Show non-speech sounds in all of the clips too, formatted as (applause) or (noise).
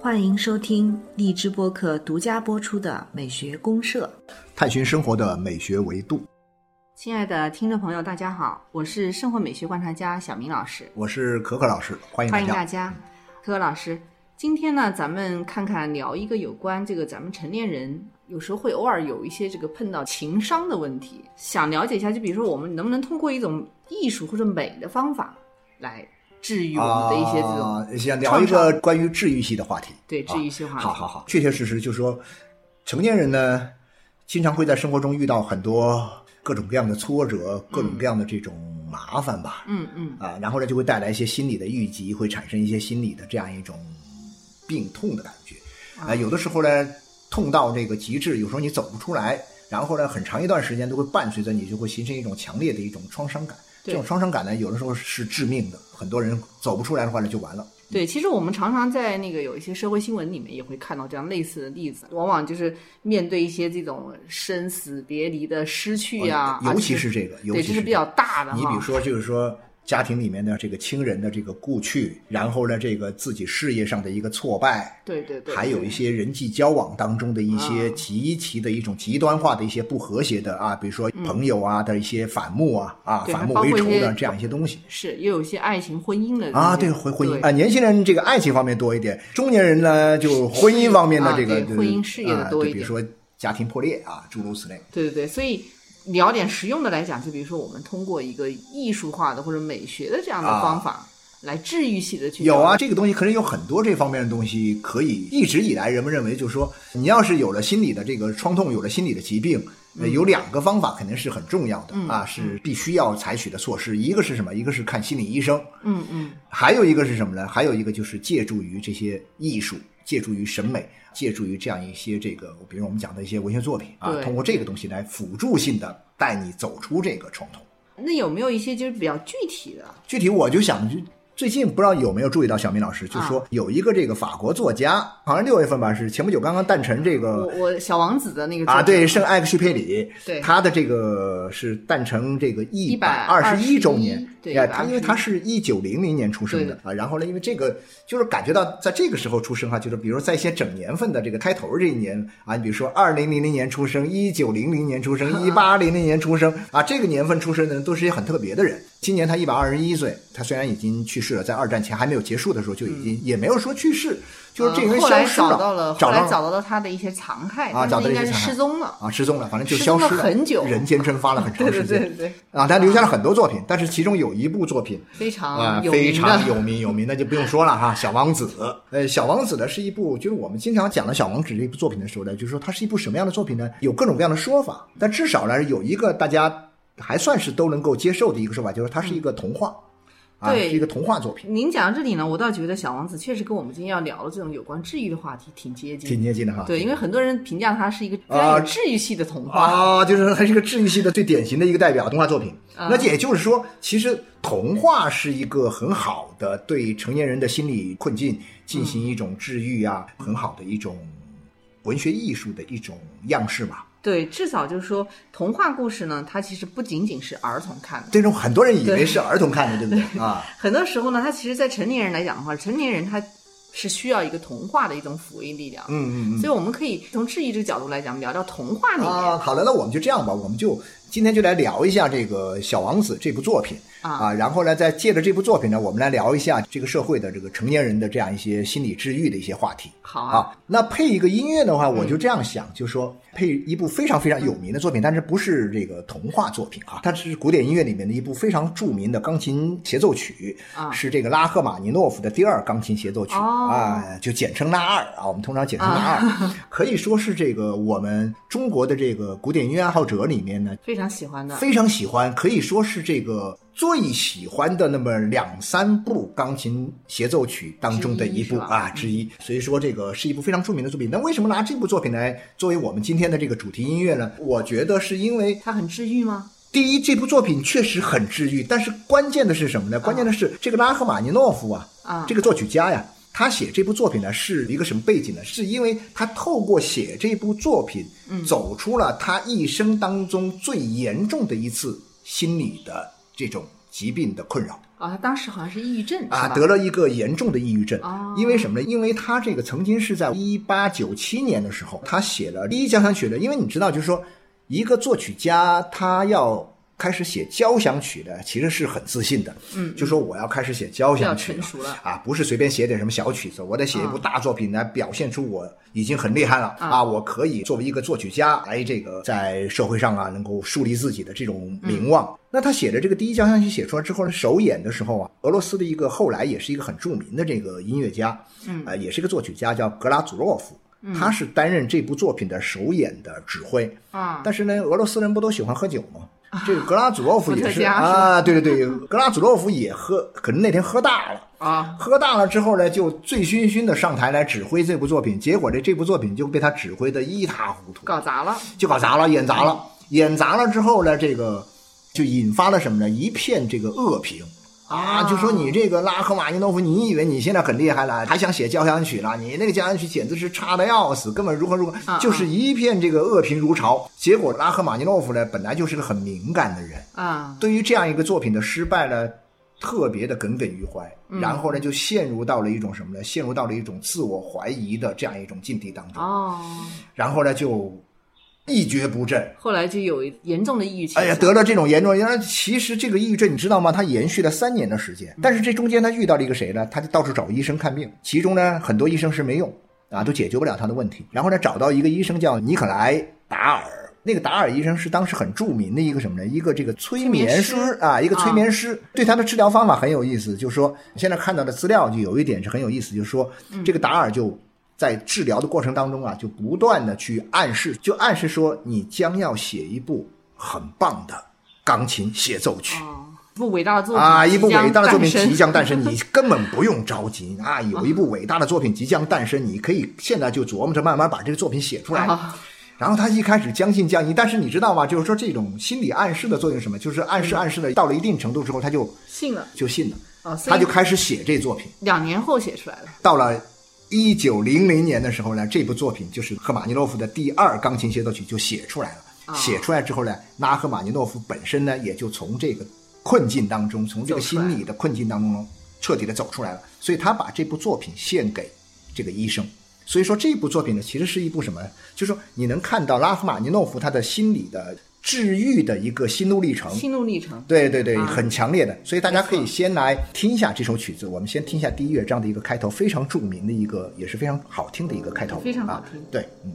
欢迎收听荔枝播客独家播出的《美学公社》，探寻生活的美学维度。亲爱的听众朋友，大家好，我是生活美学观察家小明老师，我是可可老师，欢迎欢迎大家。可可老师，今天呢，咱们看看聊一个有关这个咱们成年人有时候会偶尔有一些这个碰到情商的问题，想了解一下，就比如说我们能不能通过一种艺术或者美的方法来。治愈我们的一些这种，想聊一个关于治愈系的话题。对，治愈系话题。好好好，确确实实就是说，成年人呢，经常会在生活中遇到很多各种各样的挫折，各种各样的这种麻烦吧。嗯嗯。啊，然后呢，就会带来一些心理的郁积，会产生一些心理的这样一种病痛的感觉。啊，有的时候呢，痛到这个极致，有时候你走不出来，然后呢，很长一段时间都会伴随着你，就会形成一种强烈的一种创伤感。这种创伤感呢，有的时候是致命的，很多人走不出来的话呢，就完了。对，其实我们常常在那个有一些社会新闻里面也会看到这样类似的例子，往往就是面对一些这种生死别离的失去啊，尤其是这个，对，这是比较大的。你比如说，就是说。家庭里面的这个亲人的这个故去，然后呢，这个自己事业上的一个挫败，对对对，还有一些人际交往当中的一些极其的一种极端化的一些不和谐的啊，比如说朋友啊的一些反目啊啊，反目为仇的这样一些东西，是也有一些爱情婚姻的啊，对婚婚姻啊，年轻人这个爱情方面多一点，中年人呢就婚姻方面的这个婚姻事业的多一点，比如说家庭破裂啊，诸如此类。对对对，所以。聊点实用的来讲，就比如说我们通过一个艺术化的或者美学的这样的方法来治愈系的去有啊，这个东西可能有很多这方面的东西可以。一直以来，人们认为就是说，你要是有了心理的这个创痛，有了心理的疾病，有两个方法肯定是很重要的啊，是必须要采取的措施。一个是什么？一个是看心理医生。嗯嗯。还有一个是什么呢？还有一个就是借助于这些艺术，借助于审美。借助于这样一些这个，比如我们讲的一些文学作品啊，通过这个东西来辅助性的带你走出这个传统。那有没有一些就是比较具体的？具体我就想就。最近不知道有没有注意到小明老师，就说有一个这个法国作家，好像六月份吧，是前不久刚刚诞辰这个。我我小王子的那个啊，对，圣埃克西佩里，对，他的这个是诞辰这个一百二十一周年，对，他因为他是一九零零年出生的啊，然后呢，因为这个就是感觉到在这个时候出生哈，就是比如在一些整年份的这个开头这一年啊，你比如说二零零零年出生，一九零零年出生，(laughs) 一八零零年出生啊，这个年份出生的人都是一些很特别的人。今年他一百二十一岁，他虽然已经去世了，在二战前还没有结束的时候就已经也没有说去世，就是这个人消失了。后来找到了，找到了他的一些残骸啊，找到应该是失踪了啊，失踪了，反正就消失了很久，人间蒸发了很长时间。(laughs) 对对对啊，他留下了很多作品，但是其中有一部作品非常啊非常有名有名，那就不用说了哈，《小王子》。呃，《小王子》呢是一部，就是我们经常讲的《小王子》这部作品的时候呢，就是说它是一部什么样的作品呢？有各种各样的说法，但至少呢有一个大家。还算是都能够接受的一个说法，就是它是一个童话，啊，是一个童话作品。您讲到这里呢，我倒觉得《小王子》确实跟我们今天要聊的这种有关治愈的话题挺接近，挺接近的哈。对，因为很多人评价它是一个啊治愈系的童话啊，就是它是一个治愈系的最典型的一个代表童话作品。那也就是说，其实童话是一个很好的对成年人的心理困境进行一种治愈啊，很好的一种文学艺术的一种样式嘛。对，至少就是说，童话故事呢，它其实不仅仅是儿童看的。这种很多人以为是儿童看的，对不对啊？(laughs) 很多时候呢，它其实，在成年人来讲的话，成年人他是需要一个童话的一种抚慰力量。嗯嗯嗯。所以我们可以从质疑这个角度来讲，聊聊童话里面。啊，好了，那我们就这样吧，我们就。今天就来聊一下这个《小王子》这部作品啊，然后呢，再借着这部作品呢，我们来聊一下这个社会的这个成年人的这样一些心理治愈的一些话题。好啊，那配一个音乐的话，我就这样想，就说配一部非常非常有名的作品，但是不是这个童话作品啊？它是古典音乐里面的一部非常著名的钢琴协奏曲，是这个拉赫玛尼诺夫的第二钢琴协奏曲啊，就简称拉二啊，我们通常简称拉二，可以说是这个我们中国的这个古典音乐爱好者里面呢。非常喜欢的，非常喜欢，可以说是这个最喜欢的那么两三部钢琴协奏曲当中的一部啊之一。所以说，这个是一部非常著名的作品。那为什么拿这部作品来作为我们今天的这个主题音乐呢？我觉得是因为它很治愈吗？第一，这部作品确实很治愈，但是关键的是什么呢？关键的是这个拉赫玛尼诺夫啊，啊，这个作曲家呀。他写这部作品呢，是一个什么背景呢？是因为他透过写这部作品，走出了他一生当中最严重的一次心理的这种疾病的困扰。啊，他当时好像是抑郁症啊，得了一个严重的抑郁症。哦因为什么呢？因为他这个曾经是在一八九七年的时候，他写了第一交响曲的。因为你知道，就是说，一个作曲家他要开始写交响曲的，其实是很自信的。嗯就说我要开始写交响曲了啊，不是随便写点什么小曲子，我得写一部大作品来表现出我已经很厉害了啊啊！我可以作为一个作曲家来这个在社会上啊，能够树立自己的这种名望。那他写的这个第一交响曲写出来之后呢，首演的时候啊，俄罗斯的一个后来也是一个很著名的这个音乐家，嗯啊、也是一个作曲家，叫格拉祖洛夫。他是担任这部作品的首演的指挥，啊，但是呢，俄罗斯人不都喜欢喝酒吗？这 (laughs) 个格拉祖洛夫也是啊，对对对，格拉祖洛夫也喝，可能那天喝大了。啊，喝大了之后呢，就醉醺醺的上台来指挥这部作品，结果这这部作品就被他指挥的一塌糊涂，搞砸了，就搞砸了，演砸了，演砸了之后呢，这个就引发了什么呢？一片这个恶评。啊，就说你这个拉赫玛尼诺夫，你以为你现在很厉害了，还想写交响曲了？你那个交响曲简直是差的要死，根本如何如何啊，就是一片这个恶评如潮。结果拉赫玛尼诺夫呢，本来就是个很敏感的人，啊，对于这样一个作品的失败呢，特别的耿耿于怀，嗯然后呢，就陷入到了一种什么呢？陷入到了一种自我怀疑的这样一种境地当中，哦，然后呢，就一蹶不振。后来就有严重的抑郁倾向。哎呀，得了这种严重，原来其实这个抑郁症你知道吗？它延续了三年的时间，但是这中间他遇到了一个谁呢？他就到处找医生看病，其中呢很多医生是没用啊，都解决不了他的问题。然后呢，找到一个医生叫尼可莱达尔。那个达尔医生是当时很著名的一个什么呢？一个这个催眠师催眠师啊，一个催眠师。对他的治疗方法很有意思，就是说现在看到的资料就有一点是很有意思，就是说这个达尔就在治疗的过程当中啊，就不断的去暗示，就暗示说你将要写一部很棒的钢琴协奏曲。哦，一部伟大的作品啊，一部伟大的作品即将诞生 (laughs) 你根本不用着急啊！有一部伟大的作品即将诞生，你可以现在就琢磨着慢慢把这个作品写出来。啊然后他一开始将信将疑，但是你知道吗？就是说这种心理暗示的作用是什么？就是暗示暗示的到了一定程度之后，他就信了就信了，他就开始写这作品。两年后写出来的。到了一九零零年的时候呢，这部作品就是赫玛尼诺夫的第二钢琴协奏曲就写出来了。啊写出来之后呢，拉赫玛尼诺夫本身呢，也就从这个困境当中，从这个心理的困境当中彻底的走出来了。所以他把这部作品献给这个医生。所以说这部作品呢，其实是一部什么？就是说你能看到拉赫玛尼诺夫他的心理的治愈的一个心路历程。心路历程。对对对，啊很强烈的，所以大家可以先来听一下这首曲子。我们先听一下第一乐章的一个开头，非常著名的一个，也是非常好听的一个开头，非常好啊听对，嗯。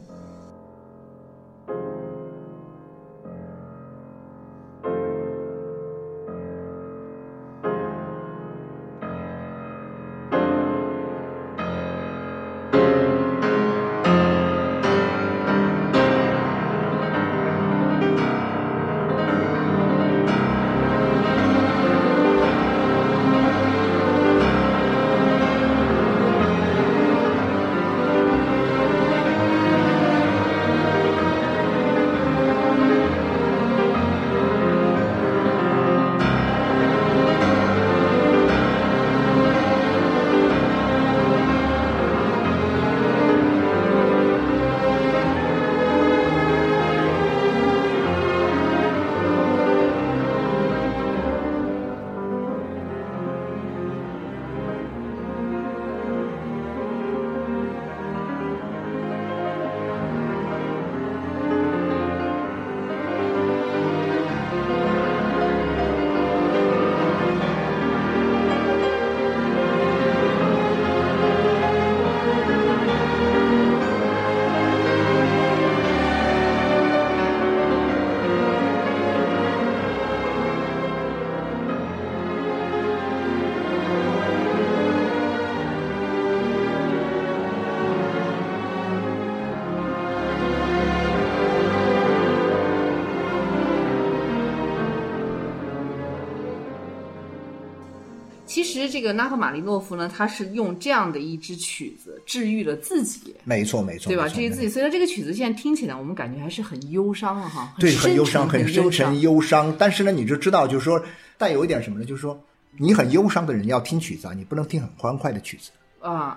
实这个拉赫玛尼诺夫呢，他是用这样的一支曲子治愈了自己，没错，没错，对吧？治愈自己。所以说这个曲子现在听起来，我们感觉还是很忧伤了哈，对，很忧伤，很深沉，忧伤。忧伤。但是呢，你就知道，就是说带有一点什么呢？就是说，你很忧伤的人要听曲子啊，你不能听很欢快的曲子。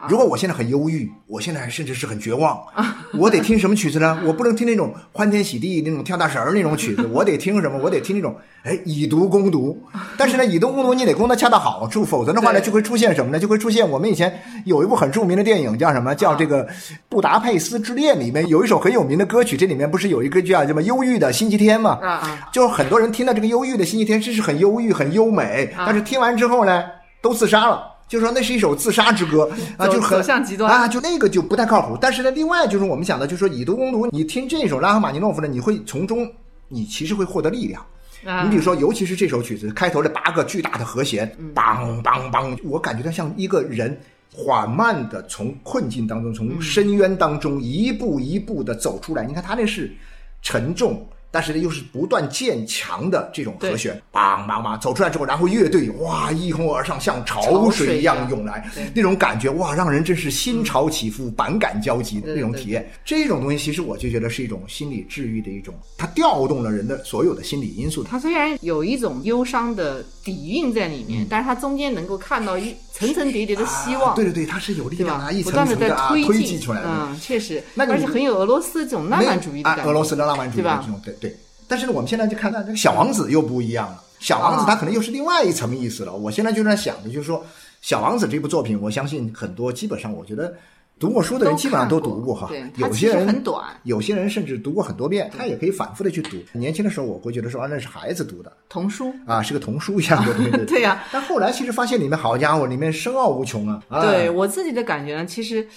如果我现在很忧郁，我现在甚至是很绝望，(laughs) 我得听什么曲子呢？我不能听那种欢天喜地那种跳大神儿那种曲子，我得听什么？我得听那种哎以毒攻毒。但是呢，(laughs) 以毒攻毒你得攻得恰到好处，否则的话呢，就会出现什么呢？就会出现我们以前有一部很著名的电影叫什么？叫这个《布达佩斯之恋》里面有一首很有名的歌曲，这里面不是有一个叫什么忧郁的星期天吗？啊啊，就是很多人听到这个忧郁的星期天，真是很忧郁、很优美，但是听完之后呢，都自杀了。就说那是一首自杀之歌啊，就很走向极端啊，就那个就不太靠谱。但是呢，另外就是我们讲的，就是说以毒攻毒，你听这首拉赫玛尼诺夫呢，你会从中你其实会获得力量。啊你比如说，尤其是这首曲子开头的八个巨大的和弦，梆梆梆，我感觉它像一个人缓慢的从困境当中、从深渊当中一步一步的走出来。你看他那是沉重。但是呢，又是不断渐强的这种和弦，梆梆梆走出来之后，然后乐队哇一哄而上，像潮潮水一样涌来，那种感觉哇，让人真是心潮起伏、百感交集的那种体验。这种东西其实我就觉得是一种心理治愈的一种，它调动了人的所有的心理因素。它虽然有一种忧伤的底蕴在里面，但是它中间能够看到一层层叠叠的希望，对对对，它是有力量啊，一？层层的啊推进进出来的。嗯，确实，那而且很有俄罗斯这种浪漫主义的啊感觉，俄罗斯的浪漫主义这种，对对。但是呢，我们现在就看到这个小王子又不一样了。小王子他可能又是另外一层意思了。我现在就在想的，就是说，小王子这部作品，我相信很多基本上，我觉得读过书的人基本上都读过哈有些人很短有些人甚至读过很多遍，他也可以反复的去读。年轻的时候，我会觉得说啊，那是孩子读的童书。啊，是个童书一样的，(laughs) 对呀但后来其实发现里面好家伙，里面深奥无穷啊。啊对我自己的感觉呢，其实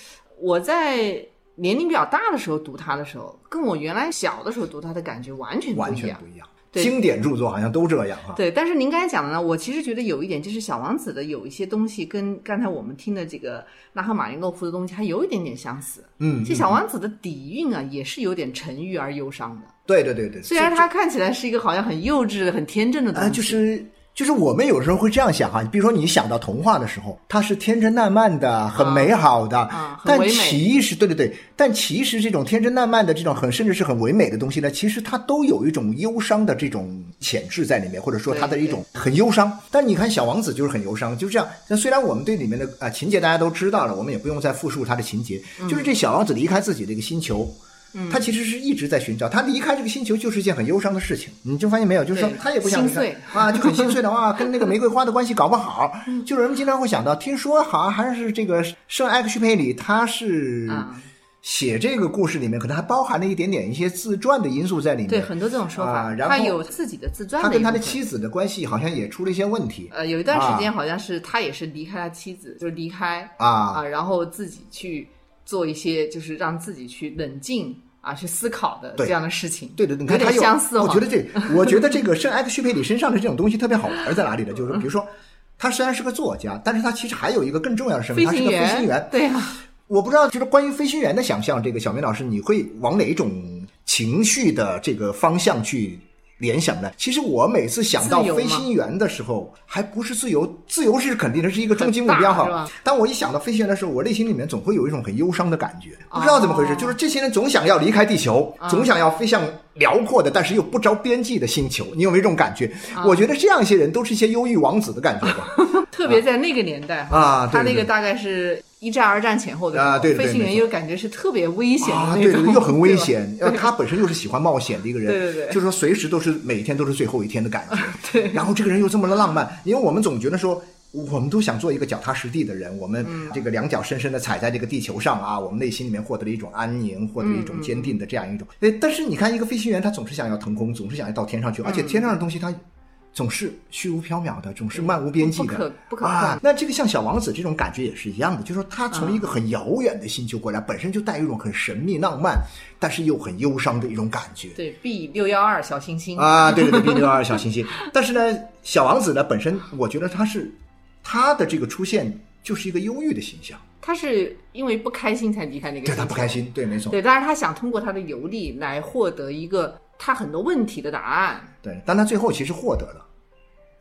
我在年龄比较大的时候读它的时候，跟我原来小的时候读它的感觉完全不完一样。全不一样。对经典著作好像都这样哈。对，但是您刚才讲的呢，我其实觉得有一点，就是小王子的有一些东西跟刚才我们听的这个拉赫玛尼诺夫的东西还有一点点相似。嗯，这小王子的底蕴啊，也是有点沉郁而忧伤的。对对对对。虽然他看起来是一个好像很幼稚、很天真的东啊，西，就是就是我们有时候会这样想哈，比如说你想到童话的时候，它是天真烂漫的，很美好的，但其实对对对，但其实这种天真烂漫的这种很甚至是很唯美的东西呢，其实它都有一种忧伤的这种潜质在里面，或者说它的一种很忧伤。但你看小王子就是很忧伤，就是这样。那虽然我们对里面的啊、情节大家都知道了，我们也不用再复述它的情节，嗯就是这小王子离开自己的一个星球。他其实是一直在寻找，他离开这个星球就是一件很忧伤的事情，你就发现没有？就是说他也不想离开啊，就很心碎的话，跟那个玫瑰花的关系搞不好。嗯就是人们经常会想到，听说好像还是这个圣埃克徐佩里，他是啊写这个故事里面可能还包含了一点点一些自传的因素在里面。对很多这种说法。啊然后他有自己的自传他跟他的妻子的关系好像也出了一些问题呃，有一段时啊间好像是他也是离开他妻子，就是离开啊。然后自己去做一些就是让自己去冷静啊，去思考的这样的事情。对对对，他有，相似。我觉得这，我觉得这个圣埃克徐佩里身上的这种东西特别好玩在哪里呢？就是说，比如说，他虽然是个作家，但是他其实还有一个更重要的身份，他是个飞行员。对啊，我不知道，就是关于飞行员的想象，这个小明老师，你会往哪种情绪的这个方向去联想的？其实我每次想到飞行员的时候，还不是自由，自由是肯定的是一个终极目标哈。当我一想到飞行员的时候，我内心里面总会有一种很忧伤的感觉，不知道怎么回事，哦就是这些人总想要离开地球，总想要飞向辽阔的但是又不着边际的星球。你有没有这种感觉？我觉得这样一些人都是一些忧郁王子的感觉吧。(laughs) 特别在那个年代啊对他那个大概是一战、二战前后的啊对飞行员又感觉是特别危险的啊，那种，又很危险。呃，他本身又是喜欢冒险的一个人，对对对就是说随时都是每天都是最后一天的感觉。(laughs) 对然后这个人又这么的浪漫，因为我们总觉得说。我们都想做一个脚踏实地的人，我们嗯这个两脚深深的踩在这个地球上啊，我们内心里面获得了一种安宁，获得了一嗯种坚定的这样一种。诶，但是你看，一个飞行员他总是想要腾空，总是想要到天上去，而嗯且天上的东西它总是虚无缥缈的，总是漫无边际的，不可不可啊。那这个像小王子这种感觉也是一样的，就是说他从一个很遥远的星球过来，本身就带有一种很神秘浪漫，但是又很忧伤的一种感觉。对 B 六幺二小行星啊，对对 (laughs) 对，B 六幺二小行星。但是呢，小王子呢本身，我觉得他是他的这个出现就是一个忧郁的形象，他是因为不开心才离开那个，对他不开。心，对，没错，对，但是他想通过他的游历来获得一个他很多问题的答案。对，但他最后其实获得了，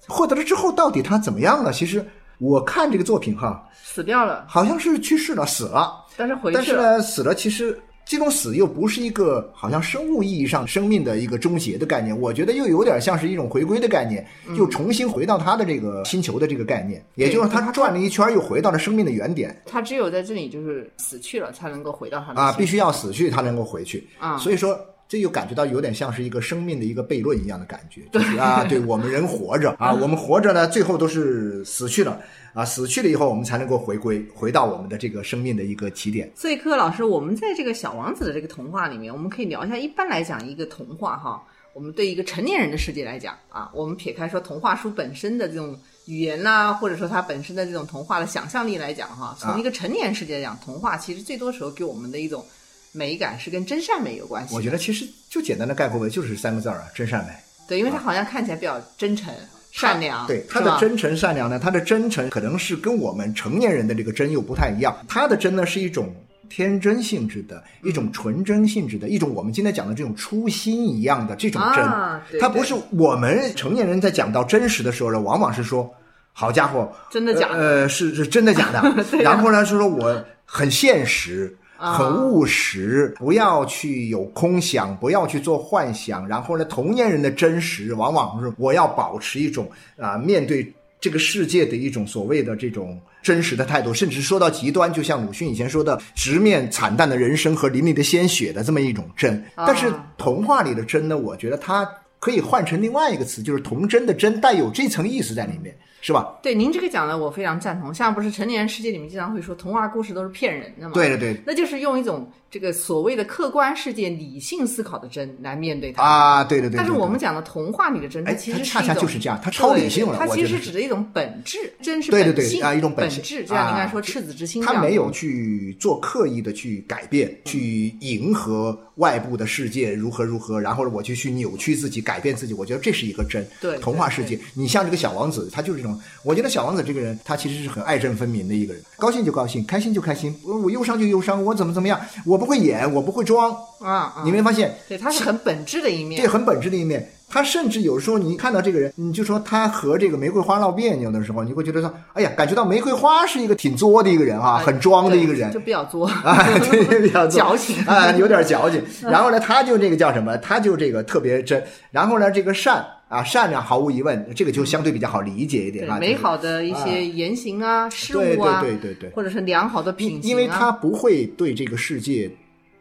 获得了之后到底他怎么样呢？其实我看这个作品哈，死掉了，好像是去世了，死了。但是回但是。呢，死了其实这种死又不是一个好像生物意义上生命的一个终结的概念，我觉得又有点像是一种回归的概念，又重新回到他的这个星球的这个概念，也就是他转了一圈又回到了生命的原点他只有在这里就是死去了，才能够回到他的啊，必须要死去他能够回去啊所以说。这就感觉到有点像是一个生命的一个悖论一样的感觉，就是啊，(laughs) 对我们人活着啊，我们活着呢，最后都是死去了啊，死去了以后，我们才能够回归，回到我们的这个生命的一个起点。所以，柯老师，我们在这个小王子的这个童话里面，我们可以聊一下。一般来讲，一个童话哈，我们对一个成年人的世界来讲啊，我们撇开说童话书本身的这种语言呐、或者说它本身的这种童话的想象力来讲哈，从一个成年世界来讲，童话其实最多时候给我们的一种美感是跟真善美有关系。我觉得其实就简单的概括为就是三个字儿啊，真善美。对，因为它好像看起来比较真诚、善良，对他的真诚善良呢，他的真诚可能是跟我们成年人的这个真又不太一样。他的真呢是一种天真性质的，一种纯真性质的，一种我们今天讲的这种初心一样的这种真。啊对它不是我们成年人在讲到真实的时候呢，往往是说，好家伙，真的假的呃，呃是是真的假的。(laughs) 啊然后呢，是说我很现实。啊很务实，不要去有空想，不要去做幻想。然后呢，同年人的真实，往往是我要保持一种啊、面对这个世界的一种所谓的这种真实的态度，甚至说到极端，就像鲁迅以前说的，直面惨淡的人生和淋漓的鲜血的这么一种真。啊但是童话里的真呢，我觉得它可以换成另外一个词，就是童真的真，带有这层意思在里面，是吧？对您这个讲的我非常赞同。像不是成年人世界里面经常会说童话故事都是骗人的嘛？对对对。那就是用一种这个所谓的客观世界理性思考的真来面对它。啊，对对对对但是我们讲的童话里的真，它哎其实它恰恰就是这样它超理性了它其实指的一种本质，真是对对对本性啊一种本本质。就像您刚才啊说赤子之心这样，他没有去做刻意的去改变，去迎合外部的世界如何如何，然后我就去扭曲自己、改变自己。我觉得这是一个真。对童话世界，你像这个小王子，他就是这种。我觉得小王子这个人，他其实是很爱憎分明的一个人，高兴就高兴，开心就开心，我我忧伤就忧伤，我怎么怎么样，我不会演，我不会装。啊啊，你没发现？对，他是很本质的一面对。很本质的一面。他甚至有时候你看到这个人，你就说他和这个玫瑰花闹别扭的时候，你会觉得说，哎呀，感觉到玫瑰花是一个挺作的一个人啊，很装的一个人对就。比较作啊，对对，比较作矫情 (laughs) 啊，有点矫情。(laughs) 然后呢，他就这个叫什么？他就这个特别真。然后呢，这个善啊，善良毫无疑问，这个就相对比较好理解一点啊。对美好的一些言行啊、事对物啊，对对对对或者是良好的品行啊，因为他不会对这个世界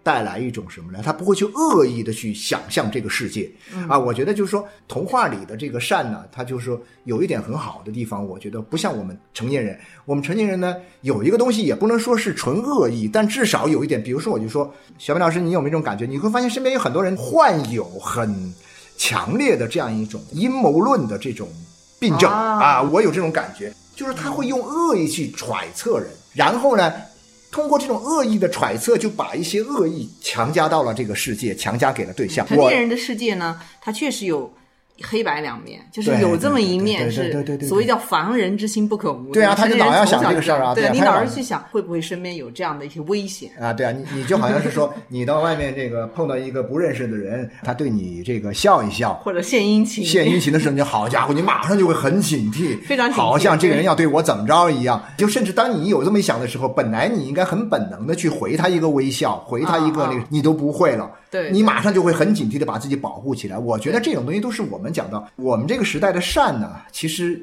带来一种什么呢？他不会去恶意的去想象这个世界、嗯啊。我觉得就是说，童话里的这个善呢，它就是说有一点很好的地方。我觉得不像我们成年人，我们成年人呢有一个东西也不能说是纯恶意，但至少有一点，比如说我就说，小明老师，你有没有这种感觉？你会发现身边有很多人患有很强烈的这样一种阴谋论的这种病症啊啊，我有这种感觉，就是他会用恶意去揣测人，然后呢，通过这种恶意的揣测，就把一些恶意强加到了这个世界，强加给了对象。我成年人的世界呢，他确实有黑白两面，就是有这么一面是所谓叫防人之心不可无。对啊他就老要想这个事儿啊对你老老是去想会不会身边有这样的一些危险。啊，对啊，你你就好像是说，你到外面这个碰到一个不认识的人，他对你这个笑一笑，或者献殷勤，献殷勤的时候，你好家伙，你马上就会很警惕，非常好像这个人要对我怎么着一样。就甚至当你有这么一想的时候，本来你应该很本能的去回他一个微笑，回他一个那个，啊你都不会了。对你马上就会很警惕的把自己保护起来。我觉得这种东西都是我们讲到我们这个时代的善呢，其实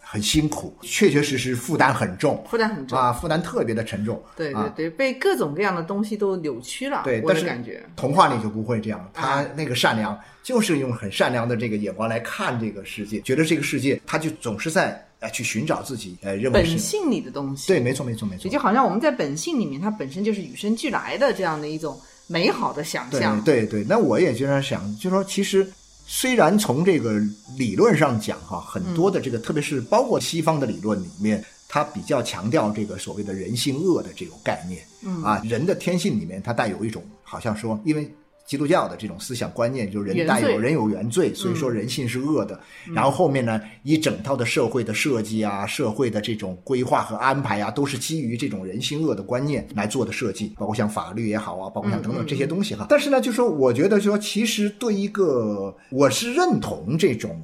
很辛苦，确确实实负担很重负担很重。啊，负担特别的沉重。啊对对对，被各种各样的东西都扭曲了。对，我但是的感觉。童话里就不会这样，他啊那个善良就是用很善良的这个眼光来看这个世界，觉得这个世界他就总是在呃去寻找自己呃认为是本性里的东西，对，没错没错没错也，就好像我们在本性里面，它本身就是与生俱来的这样的一种美好的想对象。对对。那我也经常想，就说其实。虽然从这个理论上讲，哈，很多的这个，特别是包括西方的理论里面，它比较强调这个所谓的人性恶的这种概念。嗯啊，人的天性里面，它带有一种好像说，因为基督教的这种思想观念，就是人带有人有原罪，所以说人性是恶的。然后后面呢，一整套的社会的设计啊，社会的这种规划和安排啊，都是基于这种人性恶的观念来做的设计，包括像法律也好啊，包括像等等这些东西哈。但是呢，就说我觉得说，其实对一个我是认同这种。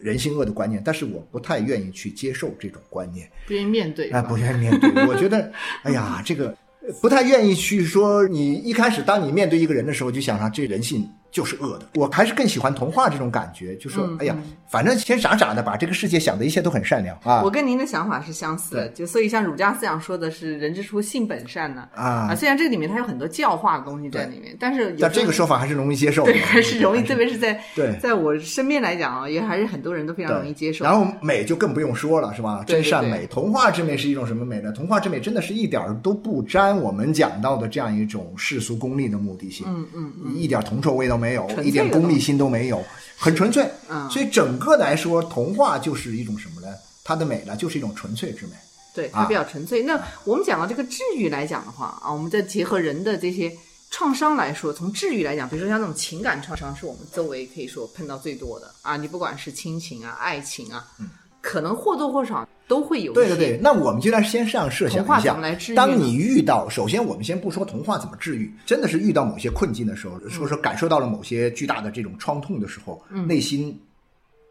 人性恶的观念，但是我不太愿意去接受这种观念，不愿意面对。啊，(laughs) 不愿意面对。我觉得，哎呀，这个不太愿意去说，你一开始当你面对一个人的时候，就想上这人性就是恶的。我还是更喜欢童话这种感觉，就说，哎呀，反正先傻傻的把这个世界想的一切都很善良啊。我跟您的想法是相似的，就所以像儒家思想说的是“人之初，性本善”呢啊。虽然这个里面它有很多教化的东西在里面，但是但这个说法还是容易接受，对，还是容易，(laughs) 特别是在对，在我身边来讲啊，也还是很多人都非常容易接受。然后美就更不用说了，是吧？真善美，童话之美是一种什么美呢？童话之美真的是一点都不沾我们讲到的这样一种世俗功利的目的性，嗯嗯，一点铜臭味都没有，一点功利心都没有，很纯粹。嗯，所以整个来说，童话就是一种什么呢？它的美呢，就是一种纯粹之美。对，它比较纯粹。那我们讲到这个治愈来讲的话啊，我们再结合人的这些创伤来说，从治愈来讲，比如说像那种情感创伤，是我们周围可以说碰到最多的啊。你不管是亲情啊、爱情啊，可能或多或少都会有。对对对，那我们就来先这样设想一下，来治愈。当你遇到，首先我们先不说童话怎么治愈，真的是遇到某些困境的时候，说说感受到了某些巨大的这种创痛的时候，内心。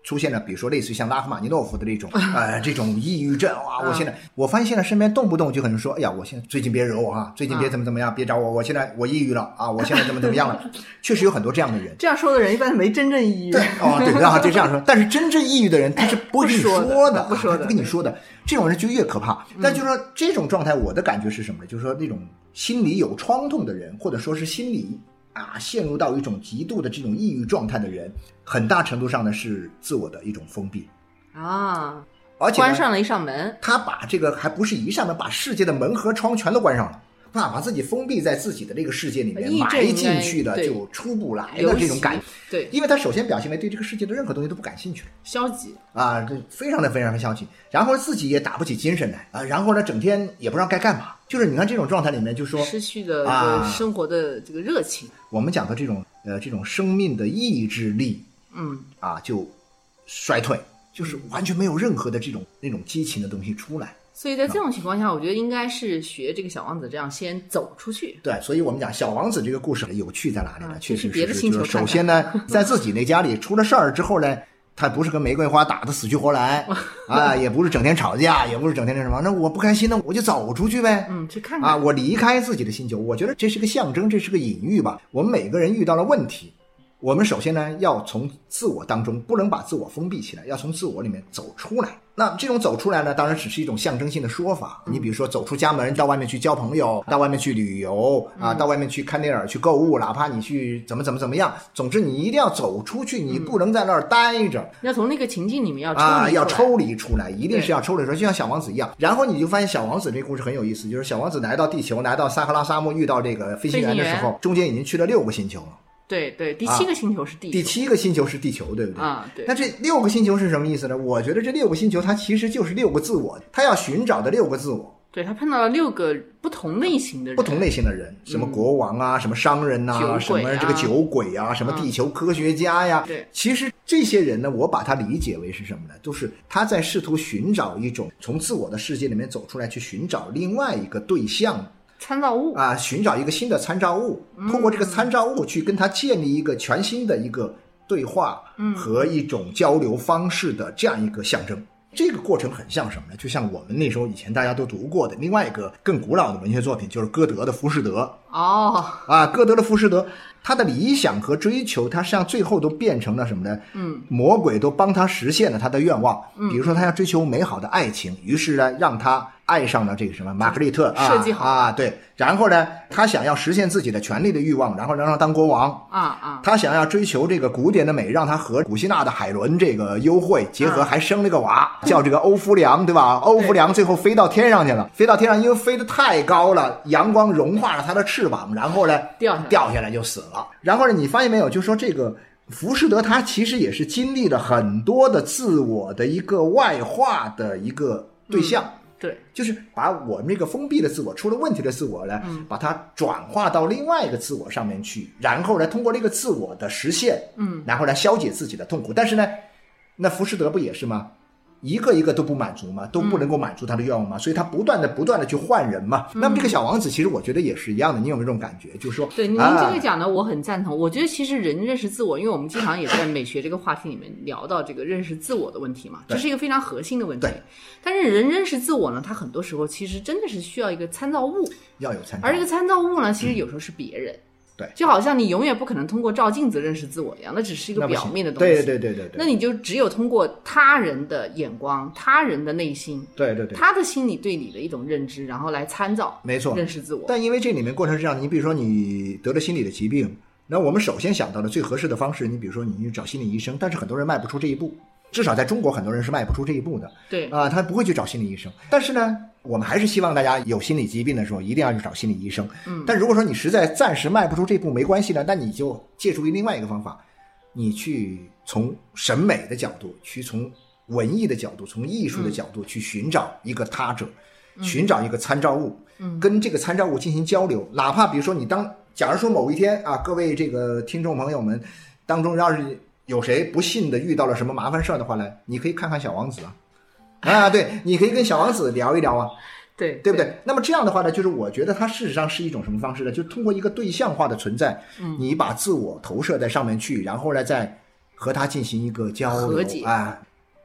出现了，比如说类似于像拉赫玛尼诺夫的这种，(laughs) 呃，这种抑郁症啊。我现在我发现现在身边动不动就可能说，哎呀，我现在最近别惹我啊，最近别怎么怎么样，别找我，我现在我抑郁了啊，我现在 (laughs) 怎么怎么样了。确实有很多这样的人。这样说的人一般没真正抑郁。对，哦，对，然后就这样说。但是真正抑郁的人，他是不会跟你说的，不说的，不跟你说的。这种人就越可怕。但就是说这种状态，我的感觉是什么呢？就是说那种心里有创痛的人，或者说是心里。啊，陷入到一种极度的这种抑郁状态的人，很大程度上呢是自我的一种封闭。啊，而且关上了一扇门，他把这个还不是一扇门，把世界的门和窗全都关上了。把把自己封闭在自己的这个世界里面，埋进去的就出不来的这种感觉。对，因为他首先表现为对这个世界的任何东西都不感兴趣，消极啊，这非常的非常的消极。然后自己也打不起精神来啊，然后呢，整天也不知道该干嘛。就是你看这种状态里面，就说失去的生活的这个热情。我们讲的这种呃这种生命的意志力，嗯啊，就衰退，就是完全没有任何的这种那种激情的东西出来。所以在这种情况下，我觉得应该是学这个小王子这样先走出去。对，所以我们讲小王子这个故事有趣在哪里呢？确实是，就是首先呢，(laughs) 在自己那家里出了事儿之后呢，他不是跟玫瑰花打的死去活来 (laughs) 啊，也不是整天吵架，也不是整天那什么，那我不开心呢，我就走出去呗，嗯，去看看啊，我离开自己的星球。我觉得这是个象征，这是个隐喻吧。我们每个人遇到了问题。我们首先呢，要从自我当中不能把自我封闭起来，要从自我里面走出来。那这种走出来呢，当然只是一种象征性的说法。你比如说，走出家门，到外面去交朋友，到外面去旅游啊，到外面去看电影、去购物，哪怕你去怎么怎么怎么样，总之你一定要走出去，你不能在那儿待着。要从那个情境里面要啊，要抽离出来，一定是要抽离出来，就像小王子一样。然后你就发现小王子这故事很有意思，就是小王子来到地球，来到撒哈拉沙漠，遇到这个飞行员的时候，中间已经去了六个星球了。对对，第七个星球是地，第七个星球是地球，对不对？啊，对。那这六个星球是什么意思呢？我觉得这六个星球它其实就是六个自我，他要寻找的六个自我。对他碰到了六个不同类型的人，不同类型的人，什么国王啊，什么商人呐，什么这个酒鬼啊，什么地球科学家呀。对，其实这些人呢，我把它理解为是什么呢？就是他在试图寻找一种从自我的世界里面走出来，去寻找另外一个对象。参照物啊，寻找一个新的参照物，通过这个参照物去跟他建立一个全新的一个对话和一种交流方式的这样一个象征。这个过程很像什么呢？就像我们那时候以前大家都读过的另外一个更古老的文学作品，就是歌德的《浮士德》。哦，啊，歌德的《浮士德》，他的理想和追求，他实际上最后都变成了什么呢？嗯，魔鬼都帮他实现了他的愿望。嗯，比如说他要追求美好的爱情，于是呢，让他。爱上了这个什么玛格丽特设计好啊，对，然后呢，他想要实现自己的权利的欲望，然后让他当国王啊啊，他想要追求这个古典的美，让他和古希腊的海伦这个幽会结合，还生了个娃，叫这个欧夫良，对吧？欧夫良最后飞到天上去了，飞到天上，因为飞得太高了，阳光融化了他的翅膀，然后呢，掉掉下来就死了。然后呢，你发现没有？就说这个浮士德，他其实也是经历了很多的自我的一个外化的一个对象。对，就是把我们这个封闭的自我、出了问题的自我呢，把它转化到另外一个自我上面去，然后呢，通过这个自我的实现，嗯，然后来消解自己的痛苦。但是呢，那浮士德不也是吗？一个一个都不满足嘛，都不能够满足他的愿望嘛，所以他不断的不断的去换人嘛。那么这个小王子其实我觉得也是一样的，你有没有这种感觉？就是说，对您啊这个讲的我很赞同。我觉得其实人认识自我，因为我们经常也在美学这个话题里面聊到这个认识自我的问题嘛，这是一个非常核心的问题对。但是人认识自我呢，他很多时候其实真的是需要一个参照物，要有参照而这个参照物呢，其实有时候是别人。对就好像你永远不可能通过照镜子认识自我一样，那只是一个表面的东西。对对对对对那你就只有通过他人的眼光、他人的内心、对对对，他的心理对你的一种认知，然后来参照没错。认识自我。但因为这里面过程是这样的，你比如说你得了心理的疾病，那我们首先想到的最合适的方式，你比如说你去找心理医生，但是很多人迈不出这一步，至少在中国很多人是迈不出这一步的对，啊、他不会去找心理医生。但是呢，我们还是希望大家有心理疾病的时候一定要去找心理医生。嗯，但如果说你实在暂时迈不出这步，没关系呢，那你就借助于另外一个方法，你去从审美的角度，去从文艺的角度，从艺术的角度去寻找一个他者，寻找一个参照物，嗯跟这个参照物进行交流。哪怕比如说你当，假如说某一天啊，各位这个听众朋友们当中，要是有谁不幸的遇到了什么麻烦事儿的话呢，你可以看看小王子啊。啊，对，你可以跟小王子聊一聊啊，(laughs) 对，对不对？那么这样的话呢，就是我觉得它事实上是一种什么方式呢？就通过一个对象化的存在，嗯你把自我投射在上面去，然后呢，再和他进行一个交流和解啊。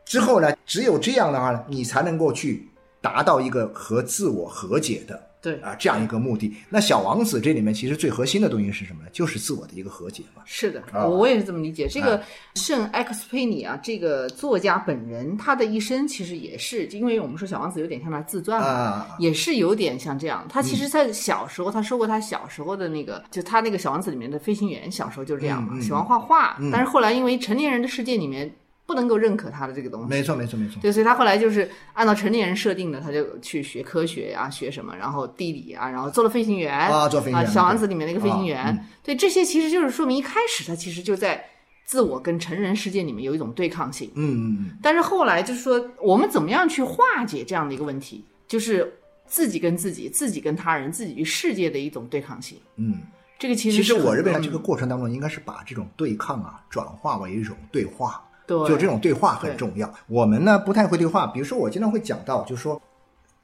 之后呢，只有这样的话呢，你才能够去达到一个和自我和解的对啊这样一个目的。那小王子这里面其实最核心的东西是什么呢？就是自我的一个和解嘛。是的，啊我也是这么理解。这个圣埃克斯佩尼啊，这个作家本人，他的一生其实也是，因为我们说小王子有点像他自传嘛，啊，也是有点像这样。他其实，在小时候，他说过他小时候的那个，就他那个小王子里面的飞行员，小时候就是这样嘛，喜欢画画。但是后来因为成年人的世界里面不能够认可他的这个东西，没错，没错，没错。对，所以他后来就是按照成年人设定的，他就去学科学啊，学什么，然后地理啊，然后做了飞行员啊做飞行员小王子里面那个飞行员，对，这些其实就是说明一开始他其实就在自我跟成人世界里面有一种对抗性，嗯嗯但是后来就是说我们怎么样去化解这样的一个问题，就是自己跟自己、自己跟他人、自己与世界的一种对抗性。嗯。这个其实其实我认为呢，这个嗯过程当中应该是把这种对抗啊转化为一种对话。对就这种对话很重要。我们呢不太会对话，比如说我经常会讲到，就是说，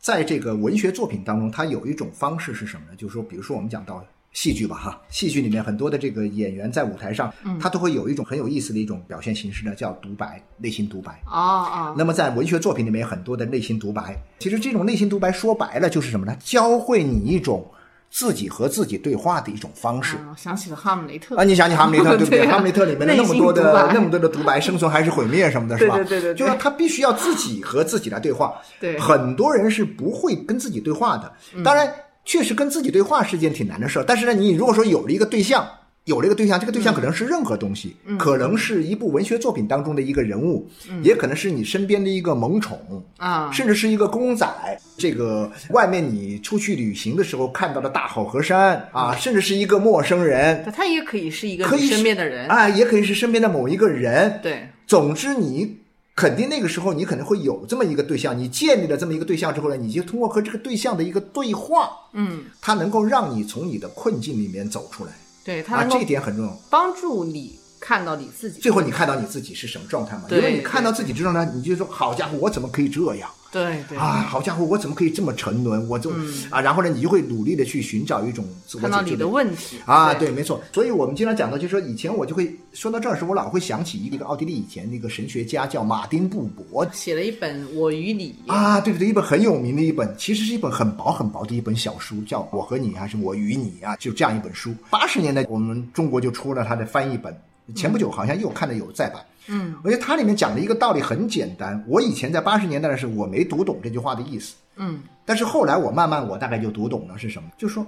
在这个文学作品当中，它有一种方式是什么呢？就是说，比如说我们讲到戏剧吧，哈，戏剧里面很多的这个演员在舞台上，他都会有一种很有意思的一种表现形式呢，叫独白，内心独白。啊啊，那么在文学作品里面有很多的内心独白，其实这种内心独白说白了就是什么呢？教会你一种自己和自己对话的一种方式。啊想起了哈姆雷特啊，你想起哈姆雷特 (laughs) 对不对？对啊哈姆雷特里面的那么多的那么多的独白，生存还是毁灭什么的，是吧？对对对对对就是他必须要自己和自己来对话。(laughs) 对很多人是不会跟自己对话的。当然，确实跟自己对话是件挺难的事儿。但是呢，你如果说有了一个对象，有了一个对象，这个对象可能是任何东西，可能是一部文学作品当中的一个人物，也可能是你身边的一个萌宠，啊，甚至是一个公仔，这个外面你出去旅行的时候看到的大好河山啊，甚至是一个陌生人，他也可以是一个你可以身边的人，啊，也可以是身边的某一个人。对，总之，你肯定那个时候你可能会有这么一个对象，你建立了这么一个对象之后呢，你就通过和这个对象的一个对话，嗯，它能够让你从你的困境里面走出来。啊，对他这一点很重要。帮助你看到你自己。最后你看到你自己是什么状态嘛？因为你看到自己这状态，你就说好家伙，我怎么可以这样？对对，啊，好家伙，我怎么可以这么沉沦？我就、啊，然后呢，你就会努力的去寻找一种自我嗯看到你的解救的问题啊，对，没错。所以我们经常讲到，就是说以前我就会说到这儿时，我老会想起一个奥地利以前那个神学家叫马丁布伯写了一本《我与你》啊，对对对，一本很有名的一本，其实是一本很薄很薄的一本小书，叫《我和你》还是《我与你》啊，就这样一本书。八十年代我们中国就出了他的翻译本，前不久好像又看到有再版。嗯，而且它里面讲的一个道理很简单，我以前在八十年代的时候我没读懂这句话的意思，嗯但是后来我慢慢我大概就读懂了是什么，就是说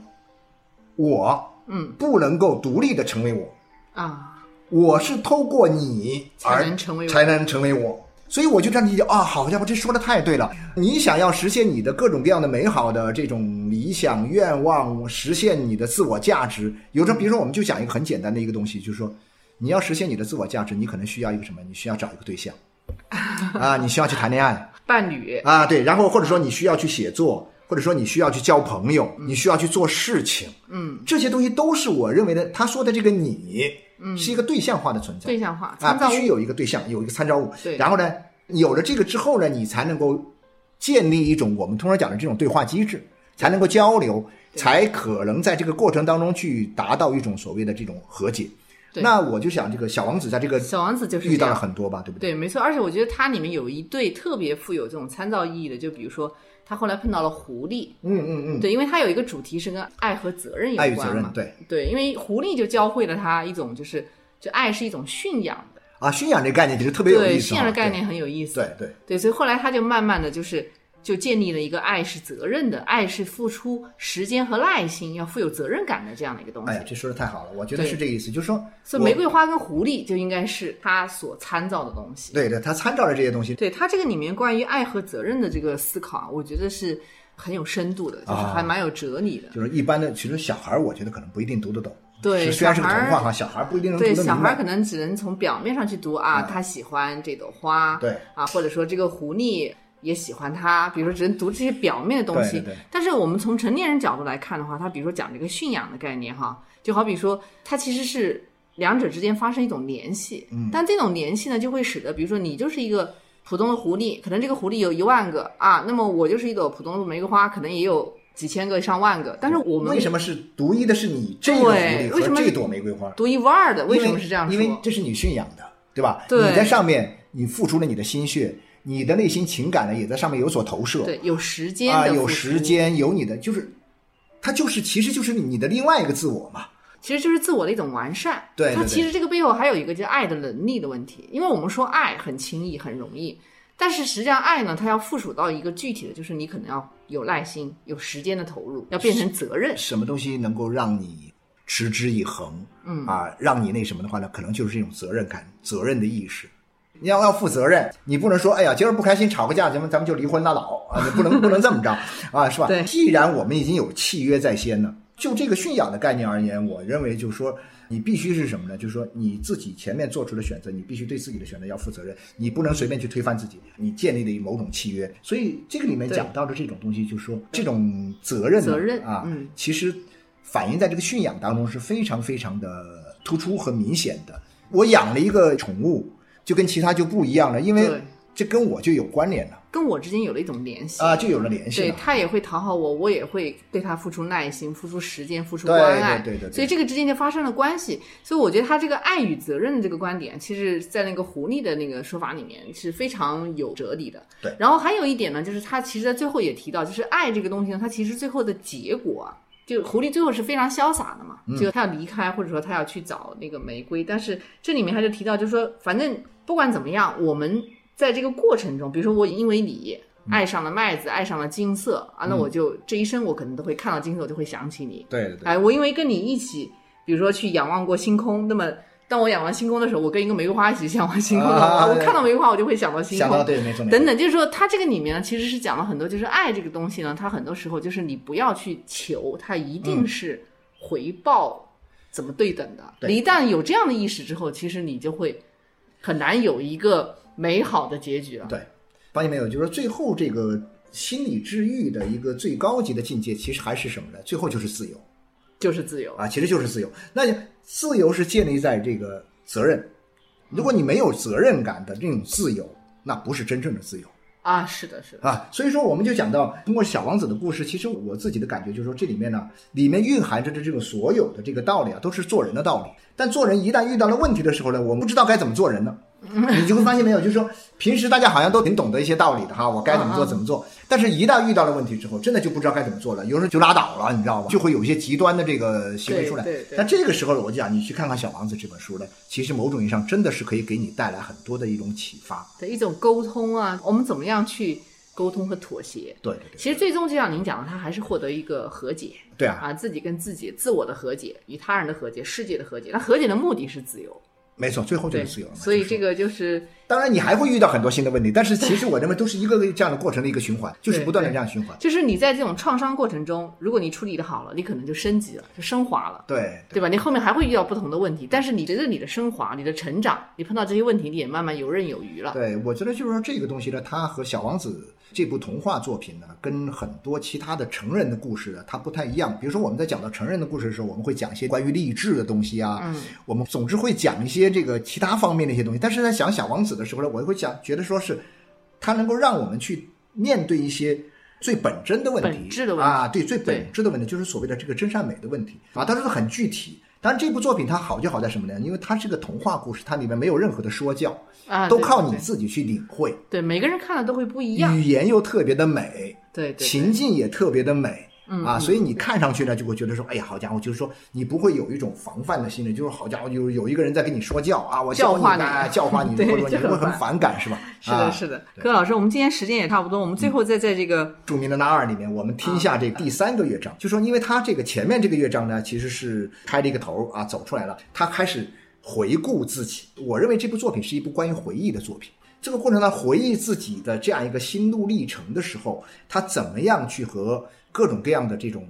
我嗯不能够独立的成为我，啊，我是透过你而才能成为我才能成为我。所以我就这样理解啊，好家伙，这说的太对了！你想要实现你的各种各样的美好的这种理想愿望，实现你的自我价值，有时候比如说我们就讲一个很简单的一个东西，就是说你要实现你的自我价值，你可能需要一个什么？你需要找一个对象。(laughs) 啊，你需要去谈恋爱。伴侣。啊，对，然后或者说你需要去写作，或者说你需要去交朋友，你需要去做事情，嗯，这些东西都是我认为的。他说的这个你，嗯，是一个对象化的存在，对象化啊，必须有一个对象，有一个参照物。对。然后呢，有了这个之后呢，你才能够建立一种我们通常讲的这种对话机制，才能够交流，才可能在这个过程当中去达到一种所谓的这种和解。对。那我就想，这个小王子在这个小王子就是遇到了很多吧，对不对？对，没错，而且我觉得它里面有一对特别富有这种参照意义的，就比如说他后来碰到了狐狸，嗯嗯嗯，对，因为它有一个主题是跟爱和责任有爱与责任，对。对，因为狐狸就教会了他一种就是就爱是一种驯养的，啊，驯养这个概念其实特别有对，意思啊，驯养的概念很有意思，对对。对对，所以后来他就慢慢的就是就建立了一个爱是责任的，爱是付出时间和耐心，要富有责任感的这样的一个东西。哎呀，这说的太好了，我觉得是这个意思，就是说，所以玫瑰花跟狐狸就应该是他所参照的东西。对对，他参照了这些东西，对他这个里面关于爱和责任的这个思考啊，我觉得是很有深度的，就是啊还蛮有哲理的。就是一般的，其实小孩儿我觉得可能不一定读得懂。对是虽然是个童话哈，小孩儿不一定能读对，得明白。小孩可能只能从表面上去读啊，他喜欢这朵花，对啊，或者说这个狐狸也喜欢他，比如说只能读这些表面的东西。对对对但是我们从成年人角度来看的话，他比如说讲这个驯养的概念哈，就好比说它其实是两者之间发生一种联系，嗯，但这种联系呢，就会使得比如说你就是一个普通的狐狸，可能这个狐狸有一万个啊，那么我就是一朵普通的玫瑰花，可能也有几千个、上万个，但是我们为什么是独一的是你这个狐狸和这朵玫瑰花？独一无二的？为什么是这样说？因为这是你驯养的，对吧？对你在上面你付出了你的心血，你的内心情感呢也在上面有所投射。对有时间啊，有时间，有你的，就是它就是其实就是你的另外一个自我嘛。其实就是自我的一种完善。对对对它其实这个背后还有一个叫爱的能力的问题，因为我们说爱很轻易很容易，但是实际上爱呢，它要附属到一个具体的，就是你可能要有耐心、有时间的投入，要变成责任。什么东西能够让你持之以恒？嗯啊，让你那什么的话呢，可能就是这种责任感、责任的意识。你要要负责任，你不能说，哎呀，今儿不开心吵个架，咱们咱们就离婚拉倒啊，你不能不能这么着啊，是吧？对既然我们已经有契约在先呢，就这个驯养的概念而言，我认为就是说，你必须是什么呢？就是说你自己前面做出的选择，你必须对自己的选择要负责任，你不能随便去推翻自己，你建立的某种契约。所以这个里面讲到的这种东西，就是说这种责任责任啊，嗯其实反映在这个驯养当中是非常非常的突出和明显的。我养了一个宠物，就跟其他就不一样了，因为这跟我就有关联了跟我之间有了一种联系。啊，就有了联系对。他也会讨好我，我也会对他付出耐心、付出时间、付出关爱，对对对对所以这个之间就发生了关系。所以我觉得他这个爱与责任的这个观点，其实在那个狐狸的那个说法里面是非常有哲理的。对然后还有一点呢，就是他其实在最后也提到，就是爱这个东西呢，它其实最后的结果啊。就狐狸最后是非常潇洒的嘛，嗯就他要离开，或者说他要去找那个玫瑰，但是这里面他就提到，就是说，反正不管怎么样，我们在这个过程中，比如说我因为你爱上了麦子，爱上了金色啊，那我就这一生我可能都会看到金色，我就会想起你。对对对，哎，我因为跟你一起，比如说去仰望过星空，那么当我仰望星空的时候，我跟一个玫瑰花一起仰望星空的话，啊我看到玫瑰花，我就会想到星空。想到对，没错等。等，就是说，它这个里面呢，其实是讲了很多，就是爱这个东西呢，它很多时候就是你不要去求，它一定是回报怎么对等的。对你一旦有这样的意识之后，其实你就会很难有一个美好的结局了。对，发现没有？就是说最后这个心理治愈的一个最高级的境界，其实还是什么呢？最后就是自由就是自由。啊，其实就是自由。那自由是建立在这个责任。如果你没有责任感的这种自由，那不是真正的自由。啊，是的，是的，啊，所以说我们就讲到通过小王子的故事，其实我自己的感觉就是说，这里面呢，里面蕴含着的这种所有的这个道理啊，都是做人的道理。但做人一旦遇到了问题的时候呢，我们不知道该怎么做人呢。(laughs) 你就会发现没有，就是说平时大家好像都挺懂得一些道理的哈，我该怎么做怎么做。但是，一旦遇到了问题之后，真的就不知道该怎么做了，有时候就拉倒了，你知道吧？就会有一些极端的这个行为出来。对对对但这个时候，我就讲，你去看看《小王子》这本书呢，其实某种意义上真的是可以给你带来很多的一种启发。的一种沟通啊，我们怎么样去沟通和妥协？对对对，其实最终就像您讲的，他还是获得一个和解对啊，啊，自己跟自己、自我的和解，与他人的和解、世界的和解。那和解的目的是自由，没错，最后就是自由了。所以这个就是当然，你还会遇到很多新的问题，但是其实我认为都是一个个这样的过程的一个循环，就是不断的这样循环。就是你在这种创伤过程中，如果你处理的好了，你可能就升级了，就升华了。对对吧？你后面还会遇到不同的问题，但是你觉得你的升华、你的成长，你碰到这些问题，你也慢慢游刃有余了。对，我觉得就是说这个东西呢，它和《小王子》这部童话作品呢，跟很多其他的成人的故事呢，它不太一样。比如说我们在讲到成人的故事的时候，我们会讲一些关于励志的东西啊，嗯，我们总之会讲一些这个其他方面的一些东西。但是在讲《小王子》的时候呢，我会讲，觉得说是它能够让我们去面对一些最本真的问题，本质的问题啊，对，最本质的问题就是所谓的这个真善美的问题啊，它是很具体。当然，这部作品它好就好在什么呢？因为它是个童话故事，它里面没有任何的说教，啊，都靠你自己去领会。对每个人看了都会不一样。语言又特别的美，对对对情境也特别的美。嗯啊，所以你看上去呢，就会觉得说，哎呀，好家伙，就是说你不会有一种防范的心理，就是好家伙，有有一个人在跟你说教啊，我教教化你啊教化你，对 (laughs) 或者这很你会很反感，是吧？(laughs) 是的，啊是的，柯老师，我们今天时间也差不多，我们最后再在这个著名的那二里面，我们听一下这第三个乐章，就说因为他这个前面这个乐章呢，其实是开了一个头啊，走出来了，他开始回顾自己。我认为这部作品是一部关于回忆的作品。这个过程呢，回忆自己的这样一个心路历程的时候，他怎么样去和各种各样的这种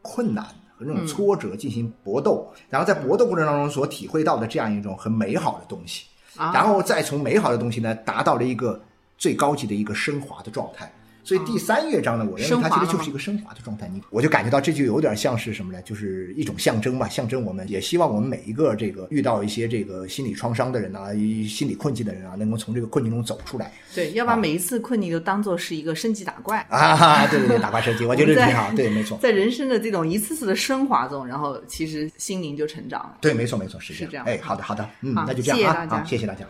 困难和这种挫折进行搏斗，然后在搏斗过程当中所体会到的这样一种很美好的东西。啊，然后再从美好的东西呢，达到了一个最高级的一个升华的状态。所以第三乐章呢，我认为它其实就是一个升华的状态。你我就感觉到这就有点像是什么呢？就是一种象征吧，象征我们也希望我们每一个这个遇到一些这个心理创伤的人啊，心理困境的人啊，能够从这个困境中走出来对，要把每一次困境都当做是一个升级打怪。啊！(laughs) 对对对，打怪升级，我觉得挺好。对，没错，在人生的这种一次次的升华中，然后其实心灵就成长了。对，没错，没错，是是这样哎，好的，好的，嗯，那就这样啊，好，谢谢大家。